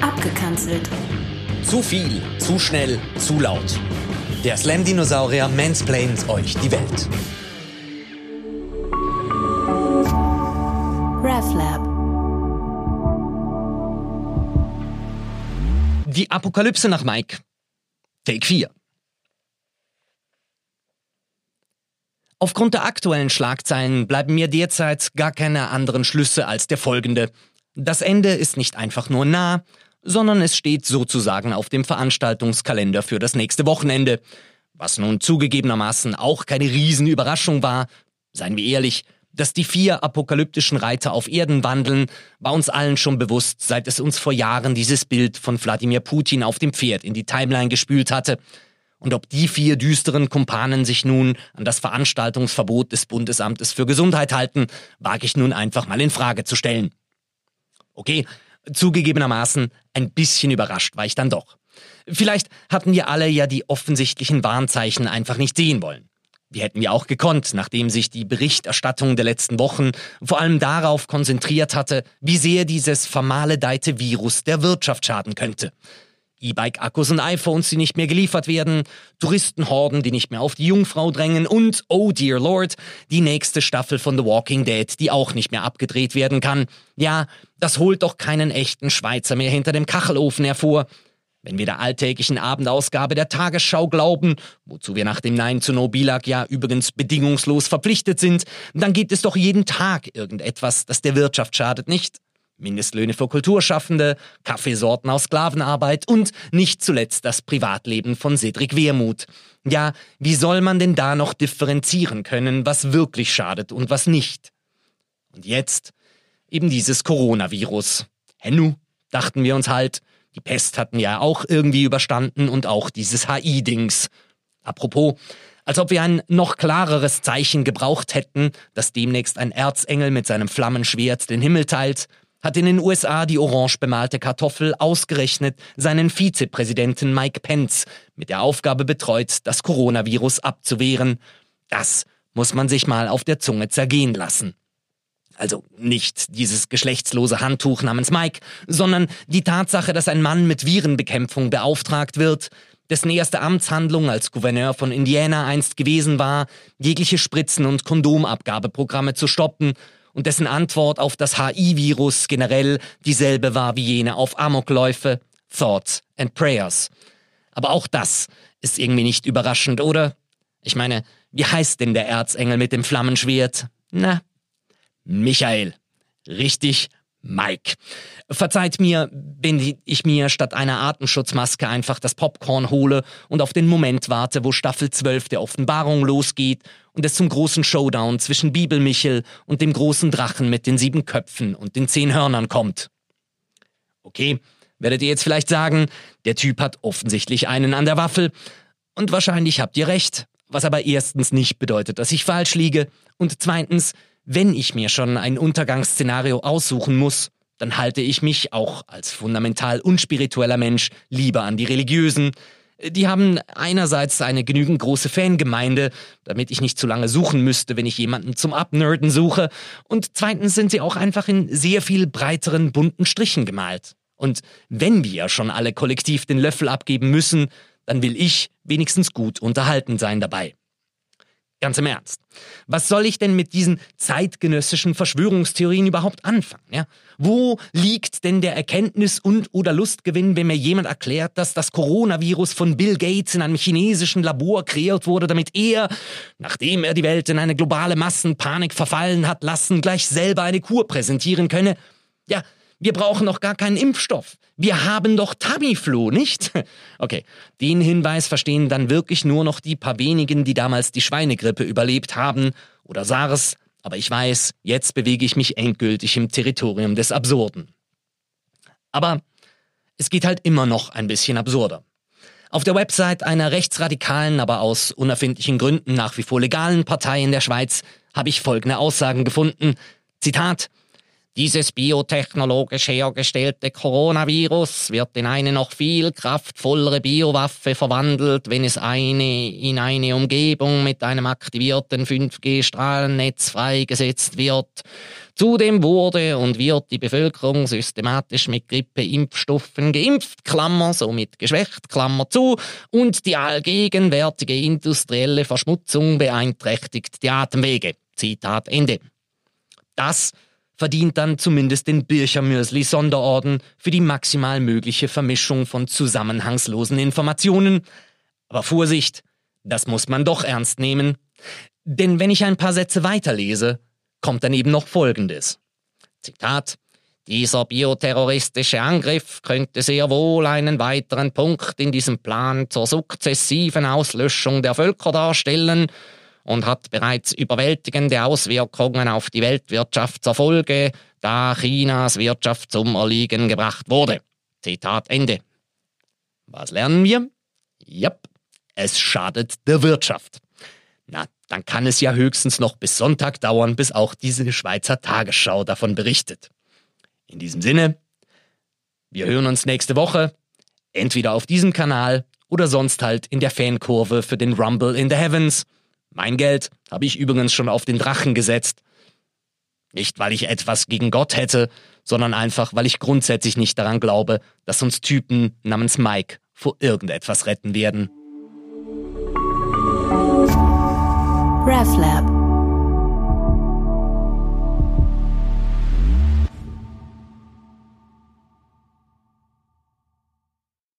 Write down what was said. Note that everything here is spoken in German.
Abgekanzelt. Zu viel, zu schnell, zu laut. Der Slam-Dinosaurier mansplaint euch die Welt. RefLab. Die Apokalypse nach Mike. Take 4. Aufgrund der aktuellen Schlagzeilen bleiben mir derzeit gar keine anderen Schlüsse als der folgende. Das Ende ist nicht einfach nur nah, sondern es steht sozusagen auf dem Veranstaltungskalender für das nächste Wochenende. Was nun zugegebenermaßen auch keine Riesenüberraschung war, seien wir ehrlich, dass die vier apokalyptischen Reiter auf Erden wandeln, war uns allen schon bewusst, seit es uns vor Jahren dieses Bild von Wladimir Putin auf dem Pferd in die Timeline gespült hatte. Und ob die vier düsteren Kumpanen sich nun an das Veranstaltungsverbot des Bundesamtes für Gesundheit halten, wage ich nun einfach mal in Frage zu stellen. Okay, zugegebenermaßen ein bisschen überrascht war ich dann doch. Vielleicht hatten wir alle ja die offensichtlichen Warnzeichen einfach nicht sehen wollen. Wir hätten ja auch gekonnt, nachdem sich die Berichterstattung der letzten Wochen vor allem darauf konzentriert hatte, wie sehr dieses vermaledeite Virus der Wirtschaft schaden könnte. E-Bike-Akkus und iPhones, die nicht mehr geliefert werden, Touristenhorden, die nicht mehr auf die Jungfrau drängen und, oh dear Lord, die nächste Staffel von The Walking Dead, die auch nicht mehr abgedreht werden kann. Ja, das holt doch keinen echten Schweizer mehr hinter dem Kachelofen hervor. Wenn wir der alltäglichen Abendausgabe der Tagesschau glauben, wozu wir nach dem Nein zu Nobilak ja übrigens bedingungslos verpflichtet sind, dann gibt es doch jeden Tag irgendetwas, das der Wirtschaft schadet, nicht? Mindestlöhne für Kulturschaffende, Kaffeesorten aus Sklavenarbeit und nicht zuletzt das Privatleben von Cedric Wermuth. Ja, wie soll man denn da noch differenzieren können, was wirklich schadet und was nicht? Und jetzt eben dieses Coronavirus. Hennu, dachten wir uns halt, die Pest hatten ja auch irgendwie überstanden und auch dieses HI-Dings. Apropos, als ob wir ein noch klareres Zeichen gebraucht hätten, dass demnächst ein Erzengel mit seinem Flammenschwert den Himmel teilt, hat in den USA die orange bemalte Kartoffel ausgerechnet seinen Vizepräsidenten Mike Pence mit der Aufgabe betreut, das Coronavirus abzuwehren. Das muss man sich mal auf der Zunge zergehen lassen. Also nicht dieses geschlechtslose Handtuch namens Mike, sondern die Tatsache, dass ein Mann mit Virenbekämpfung beauftragt wird, dessen erste Amtshandlung als Gouverneur von Indiana einst gewesen war, jegliche Spritzen- und Kondomabgabeprogramme zu stoppen und dessen Antwort auf das HI-Virus generell dieselbe war wie jene auf Amokläufe, Thoughts and Prayers. Aber auch das ist irgendwie nicht überraschend, oder? Ich meine, wie heißt denn der Erzengel mit dem Flammenschwert? Na, Michael. Richtig, Mike. Verzeiht mir, wenn ich mir statt einer Atemschutzmaske einfach das Popcorn hole und auf den Moment warte, wo Staffel 12 der Offenbarung losgeht es zum großen Showdown zwischen Bibelmichel und dem großen Drachen mit den sieben Köpfen und den zehn Hörnern kommt. Okay, werdet ihr jetzt vielleicht sagen, der Typ hat offensichtlich einen an der Waffel. Und wahrscheinlich habt ihr recht, was aber erstens nicht bedeutet, dass ich falsch liege und zweitens, wenn ich mir schon ein Untergangsszenario aussuchen muss, dann halte ich mich auch als fundamental unspiritueller Mensch lieber an die religiösen. Die haben einerseits eine genügend große Fangemeinde, damit ich nicht zu lange suchen müsste, wenn ich jemanden zum Abnerden suche, und zweitens sind sie auch einfach in sehr viel breiteren bunten Strichen gemalt. Und wenn wir schon alle kollektiv den Löffel abgeben müssen, dann will ich wenigstens gut unterhalten sein dabei. Ganz im Ernst. Was soll ich denn mit diesen zeitgenössischen Verschwörungstheorien überhaupt anfangen? Ja? Wo liegt denn der Erkenntnis- und oder Lustgewinn, wenn mir jemand erklärt, dass das Coronavirus von Bill Gates in einem chinesischen Labor kreiert wurde, damit er, nachdem er die Welt in eine globale Massenpanik verfallen hat lassen, gleich selber eine Kur präsentieren könne? Ja, wir brauchen noch gar keinen Impfstoff. Wir haben doch Tamiflu, nicht? Okay, den Hinweis verstehen dann wirklich nur noch die paar wenigen, die damals die Schweinegrippe überlebt haben oder SARS. Aber ich weiß, jetzt bewege ich mich endgültig im Territorium des Absurden. Aber es geht halt immer noch ein bisschen absurder. Auf der Website einer rechtsradikalen, aber aus unerfindlichen Gründen nach wie vor legalen Partei in der Schweiz habe ich folgende Aussagen gefunden. Zitat Dieses biotechnologisch hergestellte Coronavirus wird in eine noch viel kraftvollere Biowaffe verwandelt, wenn es eine in eine Umgebung mit einem aktivierten 5G-Strahlennetz freigesetzt wird. Zudem wurde und wird die Bevölkerung systematisch mit Grippeimpfstoffen geimpft, Klammer, somit geschwächt, Klammer zu, und die allgegenwärtige industrielle Verschmutzung beeinträchtigt die Atemwege. Zitat Ende. Das verdient dann zumindest den Bircher-Mürsli Sonderorden für die maximal mögliche Vermischung von zusammenhangslosen Informationen. Aber Vorsicht, das muss man doch ernst nehmen. Denn wenn ich ein paar Sätze weiterlese, kommt dann eben noch Folgendes. Zitat dieser bioterroristische Angriff könnte sehr wohl einen weiteren Punkt in diesem Plan zur sukzessiven Auslöschung der Völker darstellen und hat bereits überwältigende Auswirkungen auf die Weltwirtschaft zur Folge, da Chinas Wirtschaft zum Erliegen gebracht wurde. Zitat Ende. Was lernen wir? Yep, es schadet der Wirtschaft. Na, dann kann es ja höchstens noch bis Sonntag dauern, bis auch diese Schweizer Tagesschau davon berichtet. In diesem Sinne, wir hören uns nächste Woche, entweder auf diesem Kanal oder sonst halt in der Fankurve für den Rumble in the Heavens. Mein Geld habe ich übrigens schon auf den Drachen gesetzt. Nicht, weil ich etwas gegen Gott hätte, sondern einfach, weil ich grundsätzlich nicht daran glaube, dass uns Typen namens Mike vor irgendetwas retten werden. RefLab